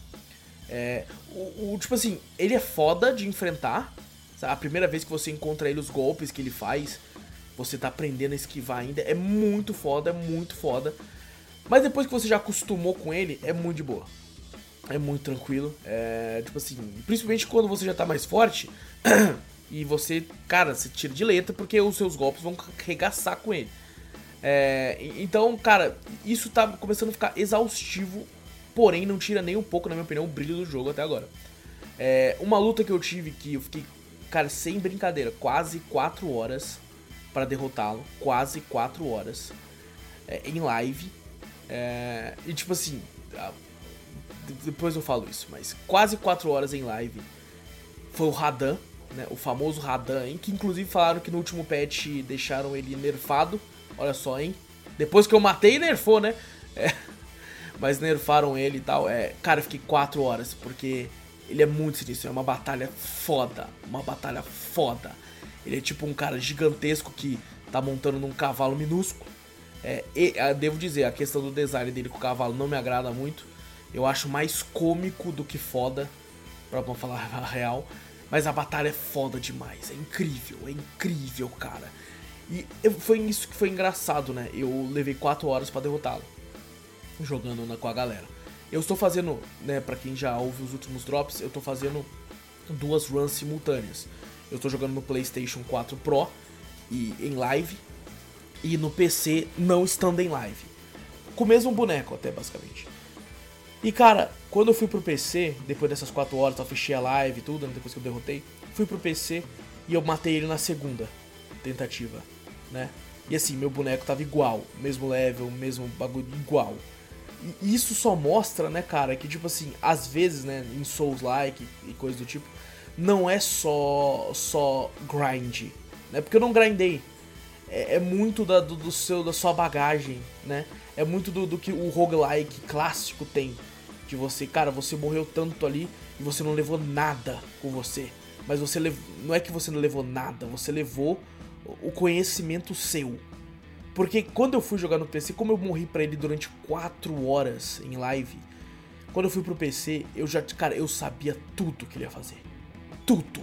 É, o, o, tipo assim, ele é foda de enfrentar. Sabe? A primeira vez que você encontra ele, os golpes que ele faz, você tá aprendendo a esquivar ainda. É muito foda, é muito foda. Mas depois que você já acostumou com ele, é muito de boa. É muito tranquilo. É, tipo assim, principalmente quando você já tá mais forte. e você, cara, você tira de letra porque os seus golpes vão regaçar com ele. É, então, cara, isso tá começando a ficar exaustivo porém não tira nem um pouco, na minha opinião, o brilho do jogo até agora. É, uma luta que eu tive que eu fiquei, cara, sem brincadeira, quase 4 horas para derrotá-lo, quase 4 horas é, em live. É, e tipo assim, depois eu falo isso, mas quase 4 horas em live foi o Radan, né, o famoso Radan, hein, que inclusive falaram que no último patch deixaram ele nerfado. Olha só, hein? Depois que eu matei, nerfou, né? É, mas nerfaram ele e tal. É, cara, eu fiquei 4 horas, porque ele é muito sinistro, é uma batalha foda, uma batalha foda. Ele é tipo um cara gigantesco que tá montando num cavalo minúsculo. É, e, ah, devo dizer, a questão do design dele com o cavalo não me agrada muito. Eu acho mais cômico do que foda, pra não falar a real. Mas a batalha é foda demais, é incrível, é incrível, cara. E foi isso que foi engraçado, né? Eu levei 4 horas para derrotá-lo jogando na, com a galera. Eu estou fazendo, né, para quem já ouve os últimos drops, eu estou fazendo duas runs simultâneas. Eu estou jogando no PlayStation 4 Pro e em live e no PC não estando em live. Com o mesmo boneco até basicamente. E cara, quando eu fui pro PC, depois dessas 4 horas, eu fechei a live e tudo, né, depois que eu derrotei, fui pro PC e eu matei ele na segunda tentativa, né? E assim, meu boneco tava igual, mesmo level, mesmo bagulho igual. E isso só mostra, né, cara, que tipo assim, às vezes, né, em Souls-like e coisa do tipo, não é só só grind, né? Porque eu não grindei. É, é muito da, do, do, seu, da sua bagagem, né? É muito do, do que o roguelike clássico tem. De você, cara, você morreu tanto ali e você não levou nada com você. Mas você não é que você não levou nada, você levou o conhecimento seu. Porque quando eu fui jogar no PC, como eu morri para ele durante 4 horas em live, quando eu fui pro PC, eu já, cara, eu sabia tudo que ele ia fazer. Tudo.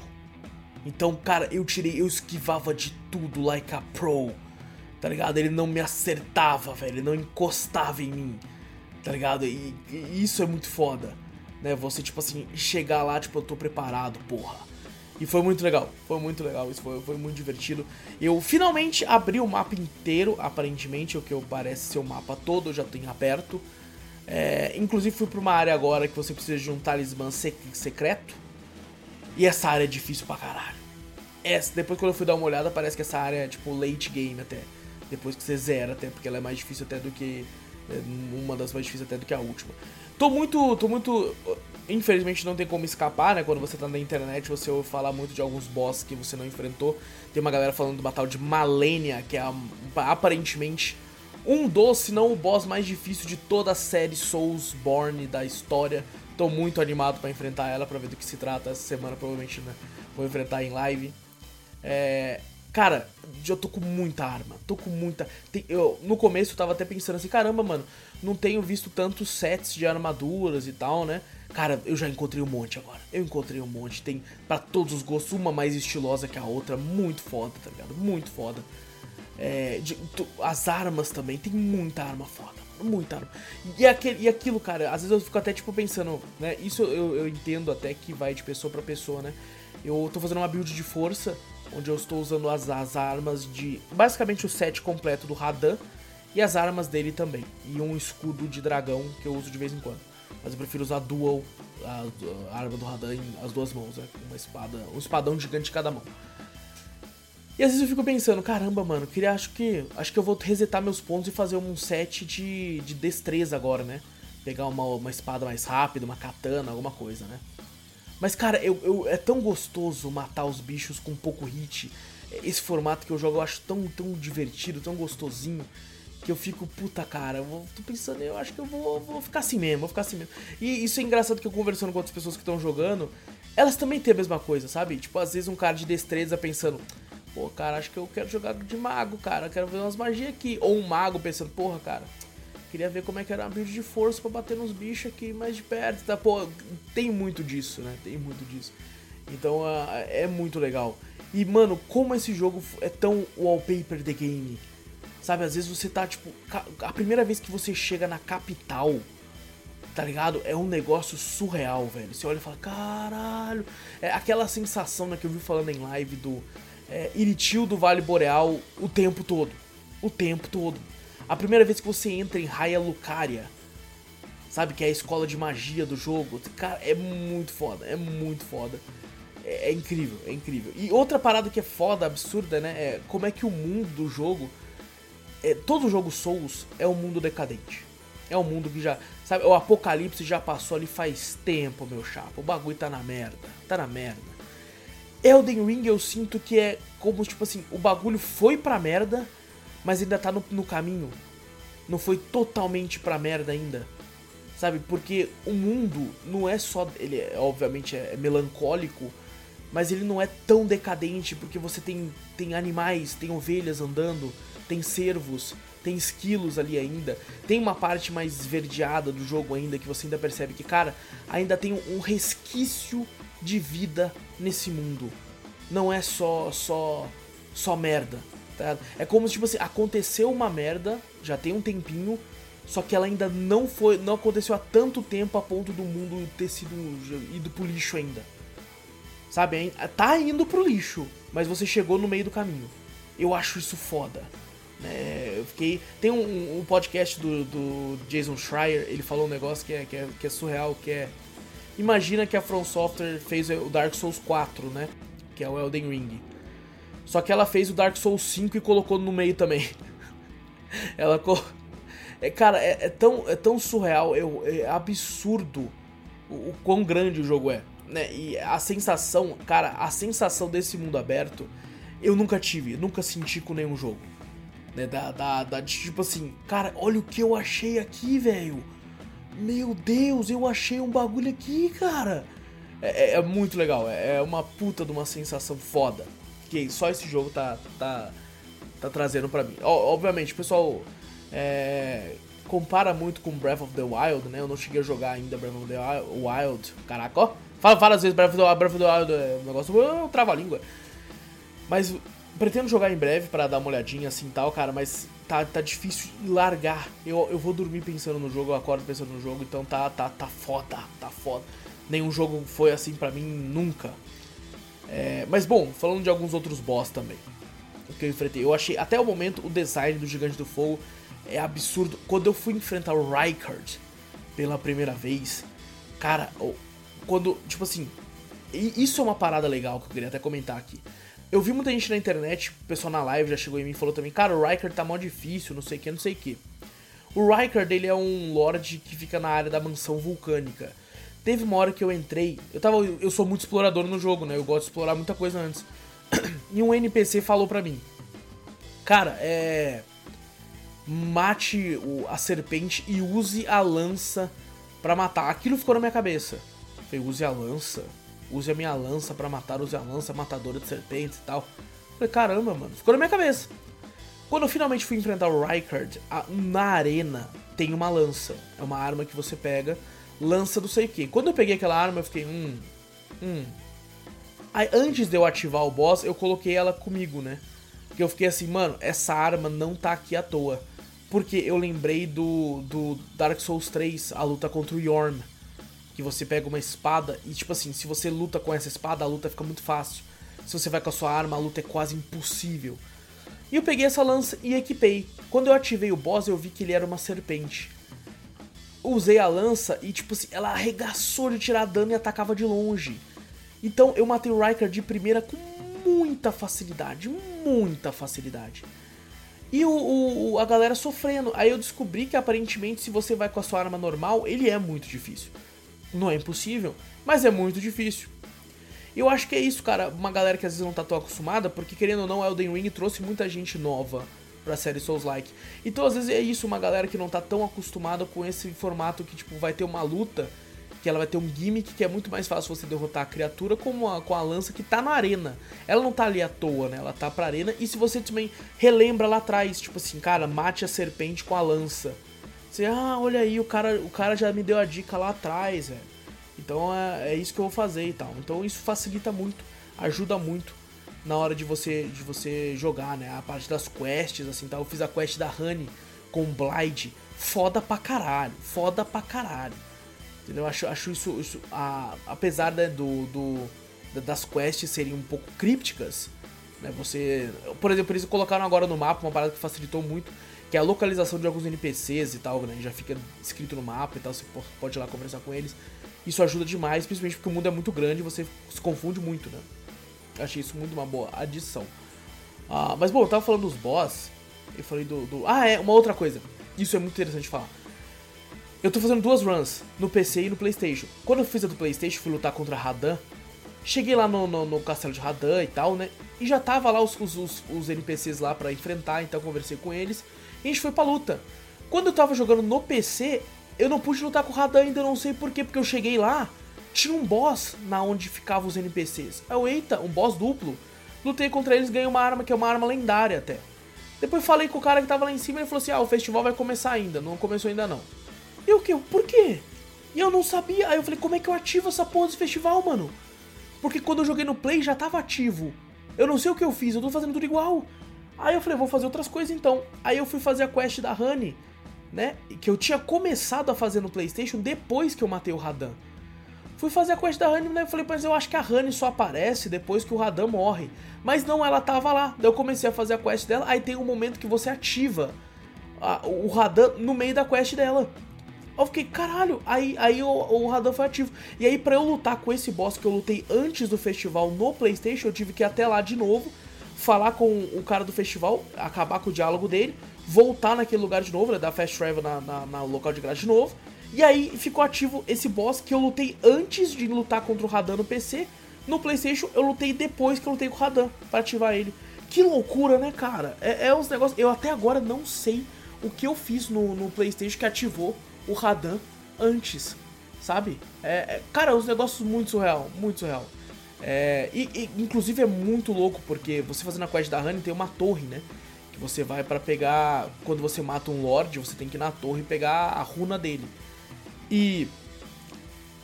Então, cara, eu tirei, eu esquivava de tudo like a pro. Tá ligado? Ele não me acertava, velho, ele não encostava em mim. Tá ligado? E, e isso é muito foda. Né? Você, tipo assim, chegar lá, tipo, eu tô preparado, porra. E foi muito legal, foi muito legal, isso foi, foi muito divertido. Eu finalmente abri o mapa inteiro, aparentemente, o que parece ser o mapa todo, eu já tenho aberto. É, inclusive fui pra uma área agora que você precisa de um talismã secreto. E essa área é difícil pra caralho. Essa, depois quando eu fui dar uma olhada, parece que essa área é tipo late game até. Depois que você zera até, porque ela é mais difícil até do que. É, uma das mais difíceis até do que a última. Tô muito. tô muito Infelizmente não tem como escapar, né? Quando você tá na internet, você ouve falar muito de alguns boss que você não enfrentou. Tem uma galera falando do batalha de Malenia, que é aparentemente um dos, se não o boss mais difícil de toda a série Soulsborne da história. Tô muito animado para enfrentar ela, pra ver do que se trata. Essa semana provavelmente né, vou enfrentar em live. É, Cara, eu tô com muita arma, tô com muita. Tem, eu, no começo eu tava até pensando assim, caramba, mano, não tenho visto tantos sets de armaduras e tal, né? Cara, eu já encontrei um monte agora. Eu encontrei um monte. Tem para todos os gostos, uma mais estilosa que a outra. Muito foda, tá ligado? Muito foda. É, de, tu, as armas também, tem muita arma foda. Muita arma. E, aquele, e aquilo, cara, às vezes eu fico até tipo pensando, né? Isso eu, eu entendo até que vai de pessoa para pessoa, né? Eu tô fazendo uma build de força onde eu estou usando as, as armas de. Basicamente o set completo do Radan e as armas dele também. E um escudo de dragão que eu uso de vez em quando. Mas eu prefiro usar dual, a, a arma do Radan em as duas mãos, né? Uma espada, um espadão gigante em cada mão. E às vezes eu fico pensando, caramba, mano, queria acho que. Acho que eu vou resetar meus pontos e fazer um set de, de destreza agora, né? Pegar uma, uma espada mais rápida, uma katana, alguma coisa, né? Mas, cara, eu, eu, é tão gostoso matar os bichos com pouco hit. Esse formato que eu jogo eu acho tão, tão divertido, tão gostosinho. Que eu fico, puta cara, eu vou, tô pensando, eu acho que eu vou, vou ficar assim mesmo, vou ficar assim mesmo. E isso é engraçado que eu conversando com outras pessoas que estão jogando, elas também têm a mesma coisa, sabe? Tipo, às vezes um cara de destreza pensando, pô, cara, acho que eu quero jogar de mago, cara, quero ver umas magias aqui. Ou um mago pensando, porra, cara, queria ver como é que era uma build de força para bater nos bichos aqui mais de perto, tá? Pô, tem muito disso, né? Tem muito disso. Então uh, é muito legal. E, mano, como esse jogo é tão wallpaper the game. Sabe, às vezes você tá, tipo, a primeira vez que você chega na capital, tá ligado? É um negócio surreal, velho. Você olha e fala, caralho. É aquela sensação, né, que eu vi falando em live do é, Iritil do Vale Boreal o tempo todo. O tempo todo. A primeira vez que você entra em Raya Lucaria, sabe? Que é a escola de magia do jogo. Cara, é muito foda, é muito foda. É, é, incrível, é incrível. E outra parada que é foda, absurda, né? É como é que o mundo do jogo. É, todo jogo Souls é um mundo decadente. É um mundo que já. Sabe, o apocalipse já passou ali faz tempo, meu chapa. O bagulho tá na merda. Tá na merda. Elden Ring eu sinto que é como, tipo assim, o bagulho foi pra merda, mas ainda tá no, no caminho. Não foi totalmente pra merda ainda. Sabe? Porque o mundo não é só. Ele é, obviamente é, é melancólico, mas ele não é tão decadente porque você tem, tem animais, tem ovelhas andando, tem cervos, tem esquilos ali ainda. Tem uma parte mais esverdeada do jogo ainda que você ainda percebe que, cara, ainda tem um resquício de vida nesse mundo. Não é só só só merda, tá? É como se tipo assim, aconteceu uma merda, já tem um tempinho, só que ela ainda não foi, não aconteceu há tanto tempo a ponto do mundo ter sido ido pro lixo ainda. Sabe? Tá indo pro lixo, mas você chegou no meio do caminho. Eu acho isso foda. Né? Eu fiquei. Tem um, um podcast do, do, Jason Schreier, ele falou um negócio que é, que é, que é surreal, que é Imagina que a From Software fez o Dark Souls 4, né? Que é o Elden Ring. Só que ela fez o Dark Souls 5 e colocou no meio também. ela co... é, cara, é, é, tão, é tão surreal, é, é absurdo o, o, quão grande o jogo é. Né? E a sensação, cara, a sensação desse mundo aberto, eu nunca tive, nunca senti com nenhum jogo. Né? Da, da, da, tipo assim, cara, olha o que eu achei aqui, velho meu Deus, eu achei um bagulho aqui, cara. É, é, é muito legal, é, é, uma puta de uma sensação foda. Que só esse jogo tá, tá, tá trazendo pra mim. obviamente, o pessoal é, compara muito com Breath of the Wild, né? Eu não cheguei a jogar ainda Breath of the Wild. Caraca, ó. Fala várias vezes Breath of the, Breath of the Wild é um negócio. Eu trava a língua. Mas pretendo jogar em breve para dar uma olhadinha assim tal, cara, mas tá, tá difícil largar. Eu, eu vou dormir pensando no jogo, eu acordo pensando no jogo, então tá, tá, tá foda, tá foda. Nenhum jogo foi assim para mim nunca. É, mas bom, falando de alguns outros boss também. O que eu enfrentei. Eu achei, até o momento, o design do Gigante do Fogo é absurdo. Quando eu fui enfrentar o Rykard pela primeira vez, cara, quando, tipo assim, isso é uma parada legal que eu queria até comentar aqui. Eu vi muita gente na internet, o pessoal na live já chegou em mim e falou também, cara, o Riker tá mó difícil, não sei o que, não sei o que. O Riker dele é um lord que fica na área da mansão vulcânica. Teve uma hora que eu entrei, eu tava, eu sou muito explorador no jogo, né? Eu gosto de explorar muita coisa antes. E um NPC falou pra mim, cara, é mate a serpente e use a lança para matar. Aquilo ficou na minha cabeça. Eu falei, use a lança? Use a minha lança para matar, use a lança matadora de serpentes e tal. Falei, caramba, mano, ficou na minha cabeça. Quando eu finalmente fui enfrentar o Rykard, na arena tem uma lança. É uma arma que você pega, lança do sei o que. Quando eu peguei aquela arma, eu fiquei, hum, hum. Aí antes de eu ativar o boss, eu coloquei ela comigo, né? Porque eu fiquei assim, mano, essa arma não tá aqui à toa. Porque eu lembrei do, do Dark Souls 3, a luta contra o Yorm que você pega uma espada e, tipo assim, se você luta com essa espada, a luta fica muito fácil. Se você vai com a sua arma, a luta é quase impossível. E eu peguei essa lança e equipei. Quando eu ativei o boss, eu vi que ele era uma serpente. Usei a lança e, tipo assim, ela arregaçou de tirar dano e atacava de longe. Então eu matei o Riker de primeira com muita facilidade, muita facilidade. E o, o, a galera sofrendo. Aí eu descobri que aparentemente, se você vai com a sua arma normal, ele é muito difícil não é impossível. Mas é muito difícil. E eu acho que é isso, cara. Uma galera que às vezes não tá tão acostumada, porque querendo ou não, Elden Ring trouxe muita gente nova pra série Souls-like. Então, às vezes é isso, uma galera que não tá tão acostumada com esse formato que, tipo, vai ter uma luta, que ela vai ter um gimmick que é muito mais fácil você derrotar a criatura como a, com a lança que tá na arena. Ela não tá ali à toa, né? Ela tá pra arena. E se você também relembra lá atrás, tipo assim, cara, mate a serpente com a lança. Você, ah, olha aí, o cara, o cara já me deu a dica lá atrás, velho. Então é, é isso que eu vou fazer e tal. Então isso facilita muito, ajuda muito na hora de você de você jogar, né? A parte das quests, assim, tá? Eu fiz a quest da Honey com Blade, foda pra caralho, foda pra caralho. Entendeu? Acho, acho isso, isso a, apesar né, do, do, das quests serem um pouco crípticas, né? Você, por exemplo, eles colocaram agora no mapa uma parada que facilitou muito, que é a localização de alguns NPCs e tal, né? Já fica escrito no mapa e tal, você pode ir lá conversar com eles. Isso ajuda demais, principalmente porque o mundo é muito grande e você se confunde muito, né? Achei isso muito uma boa adição. Ah, mas bom, eu tava falando dos boss. Eu falei do, do, Ah, é, uma outra coisa. Isso é muito interessante falar. Eu tô fazendo duas runs, no PC e no Playstation. Quando eu fiz a do Playstation, fui lutar contra Radan. Cheguei lá no, no, no castelo de Radan e tal, né? E já tava lá os, os, os NPCs lá para enfrentar, então conversei com eles. E a gente foi pra luta. Quando eu tava jogando no PC, eu não pude lutar com o Radan ainda, não sei porquê, porque eu cheguei lá tinha um boss na onde ficavam os NPCs. Eu, eita, um boss duplo. Lutei contra eles, ganhei uma arma que é uma arma lendária até. Depois falei com o cara que tava lá em cima e ele falou assim: Ah, o festival vai começar ainda, não começou ainda não. E o que? Por quê? E eu não sabia. Aí eu falei: Como é que eu ativo essa porra desse festival, mano? Porque quando eu joguei no Play já tava ativo. Eu não sei o que eu fiz, eu tô fazendo tudo igual. Aí eu falei: Vou fazer outras coisas então. Aí eu fui fazer a quest da Honey, né? Que eu tinha começado a fazer no PlayStation depois que eu matei o Radan. Fui fazer a quest da Honey, né? Falei, mas eu acho que a Honey só aparece depois que o Radan morre. Mas não, ela tava lá. Daí eu comecei a fazer a quest dela, aí tem um momento que você ativa a, o Radan no meio da quest dela. Eu fiquei, caralho, aí, aí o, o Radan foi ativo. E aí, pra eu lutar com esse boss que eu lutei antes do festival no PlayStation, eu tive que ir até lá de novo, falar com o cara do festival, acabar com o diálogo dele, voltar naquele lugar de novo, né, dar fast travel na, na, na local de graça de novo, e aí ficou ativo esse boss que eu lutei antes de lutar contra o Radan no PC. No PlayStation eu lutei depois que eu lutei com o Radan para ativar ele. Que loucura, né, cara? É, é uns negócios. Eu até agora não sei o que eu fiz no, no PlayStation que ativou o Radan antes, sabe? É, é, cara, uns negócios muito surreal, muito surreal. É, e, e, inclusive é muito louco porque você fazendo a quest da Honey tem uma torre, né? Que você vai para pegar. Quando você mata um Lord, você tem que ir na torre pegar a runa dele. E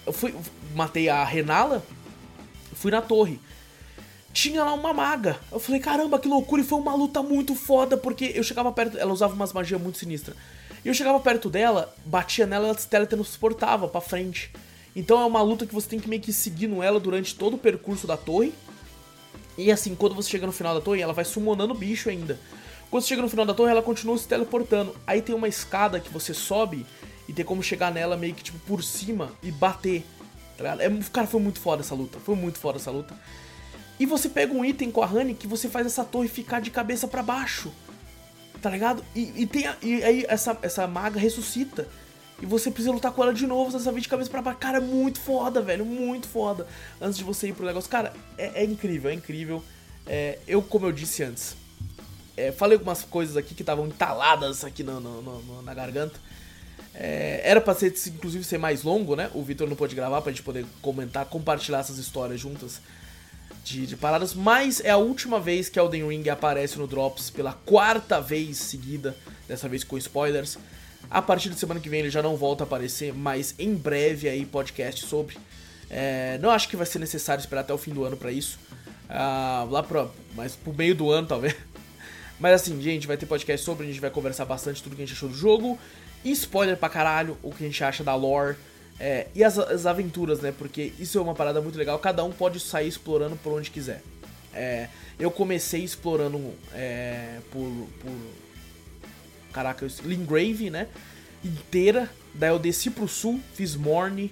eu fui, matei a Renala, fui na torre. Tinha lá uma maga. Eu falei, caramba, que loucura. E foi uma luta muito foda, porque eu chegava perto. Ela usava umas magias muito sinistras. E eu chegava perto dela, batia nela, ela se teletransportava pra frente. Então é uma luta que você tem que meio que seguir no ela durante todo o percurso da torre. E assim, quando você chega no final da torre, ela vai summonando bicho ainda. Quando você chega no final da torre, ela continua se teleportando. Aí tem uma escada que você sobe e ter como chegar nela meio que tipo por cima e bater. Tá é, cara, foi muito foda essa luta. Foi muito foda essa luta. E você pega um item com a Honey que você faz essa torre ficar de cabeça para baixo. Tá ligado? E, e, tem a, e aí essa, essa maga ressuscita. E você precisa lutar com ela de novo, dessa vez de cabeça pra baixo. Cara, é muito foda, velho. Muito foda. Antes de você ir pro negócio. Cara, é, é incrível, é incrível. É, eu, como eu disse antes, é, falei algumas coisas aqui que estavam entaladas aqui no, no, no, na garganta. É, era pra ser, inclusive, ser mais longo, né? O Vitor não pôde gravar pra gente poder comentar, compartilhar essas histórias juntas de, de, paradas. Mas é a última vez que Elden Ring aparece no Drops pela quarta vez seguida, dessa vez com spoilers. A partir de semana que vem ele já não volta a aparecer, mas em breve aí podcast sobre. É, não acho que vai ser necessário esperar até o fim do ano para isso. Uh, lá pro, mas pro meio do ano, talvez. Mas assim, gente, vai ter podcast sobre, a gente vai conversar bastante tudo que a gente achou do jogo. E spoiler pra caralho, o que a gente acha da lore. É, e as, as, aventuras, né? Porque isso é uma parada muito legal. Cada um pode sair explorando por onde quiser. É, eu comecei explorando é, por, por. Caraca, Lingrave, né? Inteira. Daí eu desci pro sul, fiz Morne.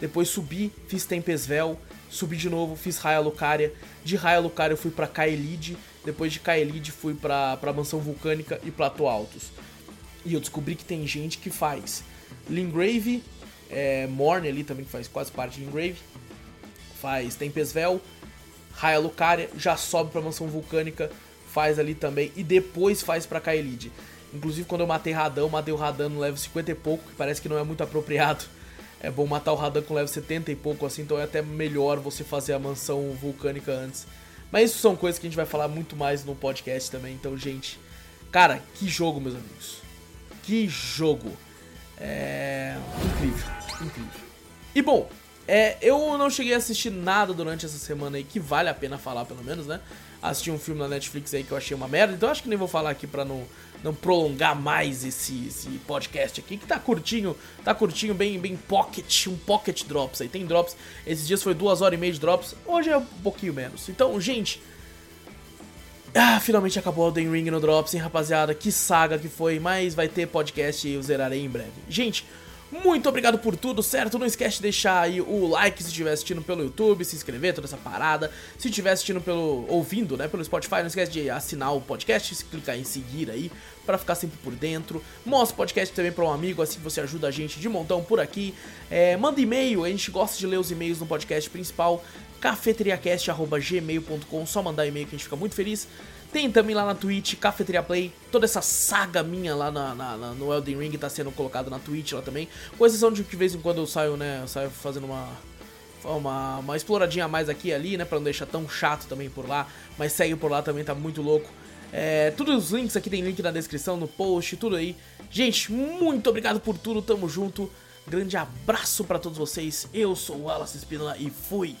Depois subi, fiz Tempesvel. Subi de novo, fiz Raia Lucaria. De Raia Lucaria eu fui pra Kaelid. Depois de Kaelid fui pra, pra Mansão Vulcânica e Platô Altos. E eu descobri que tem gente que faz Lingrave, é, Morne ali também que faz quase parte de Lingrave, faz Tempestvel, Raia Lucaria, já sobe pra Mansão Vulcânica, faz ali também, e depois faz pra Kaelid. Inclusive, quando eu matei Radan, eu matei o Radan no level 50 e pouco, que parece que não é muito apropriado. É bom matar o Radan com level 70 e pouco, assim, então é até melhor você fazer a mansão vulcânica antes. Mas isso são coisas que a gente vai falar muito mais no podcast também, então, gente. Cara, que jogo, meus amigos. Que jogo. É. Incrível, incrível. E bom, é, eu não cheguei a assistir nada durante essa semana aí que vale a pena falar, pelo menos, né? Assisti um filme na Netflix aí que eu achei uma merda, então acho que nem vou falar aqui pra não, não prolongar mais esse, esse podcast aqui, que tá curtinho, tá curtinho, bem, bem pocket, um pocket drops aí. Tem drops, esses dias foi duas horas e meia de drops, hoje é um pouquinho menos. Então, gente. Ah, finalmente acabou o Elden Ring no Drops, hein, rapaziada? Que saga que foi, mas vai ter podcast e eu zerarei em breve. Gente, muito obrigado por tudo, certo? Não esquece de deixar aí o like se estiver assistindo pelo YouTube, se inscrever, toda essa parada. Se estiver assistindo pelo. ouvindo, né, pelo Spotify, não esquece de assinar o podcast, se clicar em seguir aí, para ficar sempre por dentro. Mostra o podcast também para um amigo, assim você ajuda a gente de montão por aqui. É, manda e-mail, a gente gosta de ler os e-mails no podcast principal, cafeteriacast.gmail.com, só mandar e-mail que a gente fica muito feliz. Tem também lá na Twitch, Cafeteria Play, toda essa saga minha lá na, na, na, no Elden Ring tá sendo colocado na Twitch lá também. Com exceção de que de vez em quando eu saio, né, eu saio fazendo uma, uma, uma exploradinha a mais aqui ali, né, pra não deixar tão chato também por lá. Mas segue por lá também, tá muito louco. É, todos os links aqui tem link na descrição, no post, tudo aí. Gente, muito obrigado por tudo, tamo junto. Grande abraço para todos vocês. Eu sou o Wallace Espínola e fui!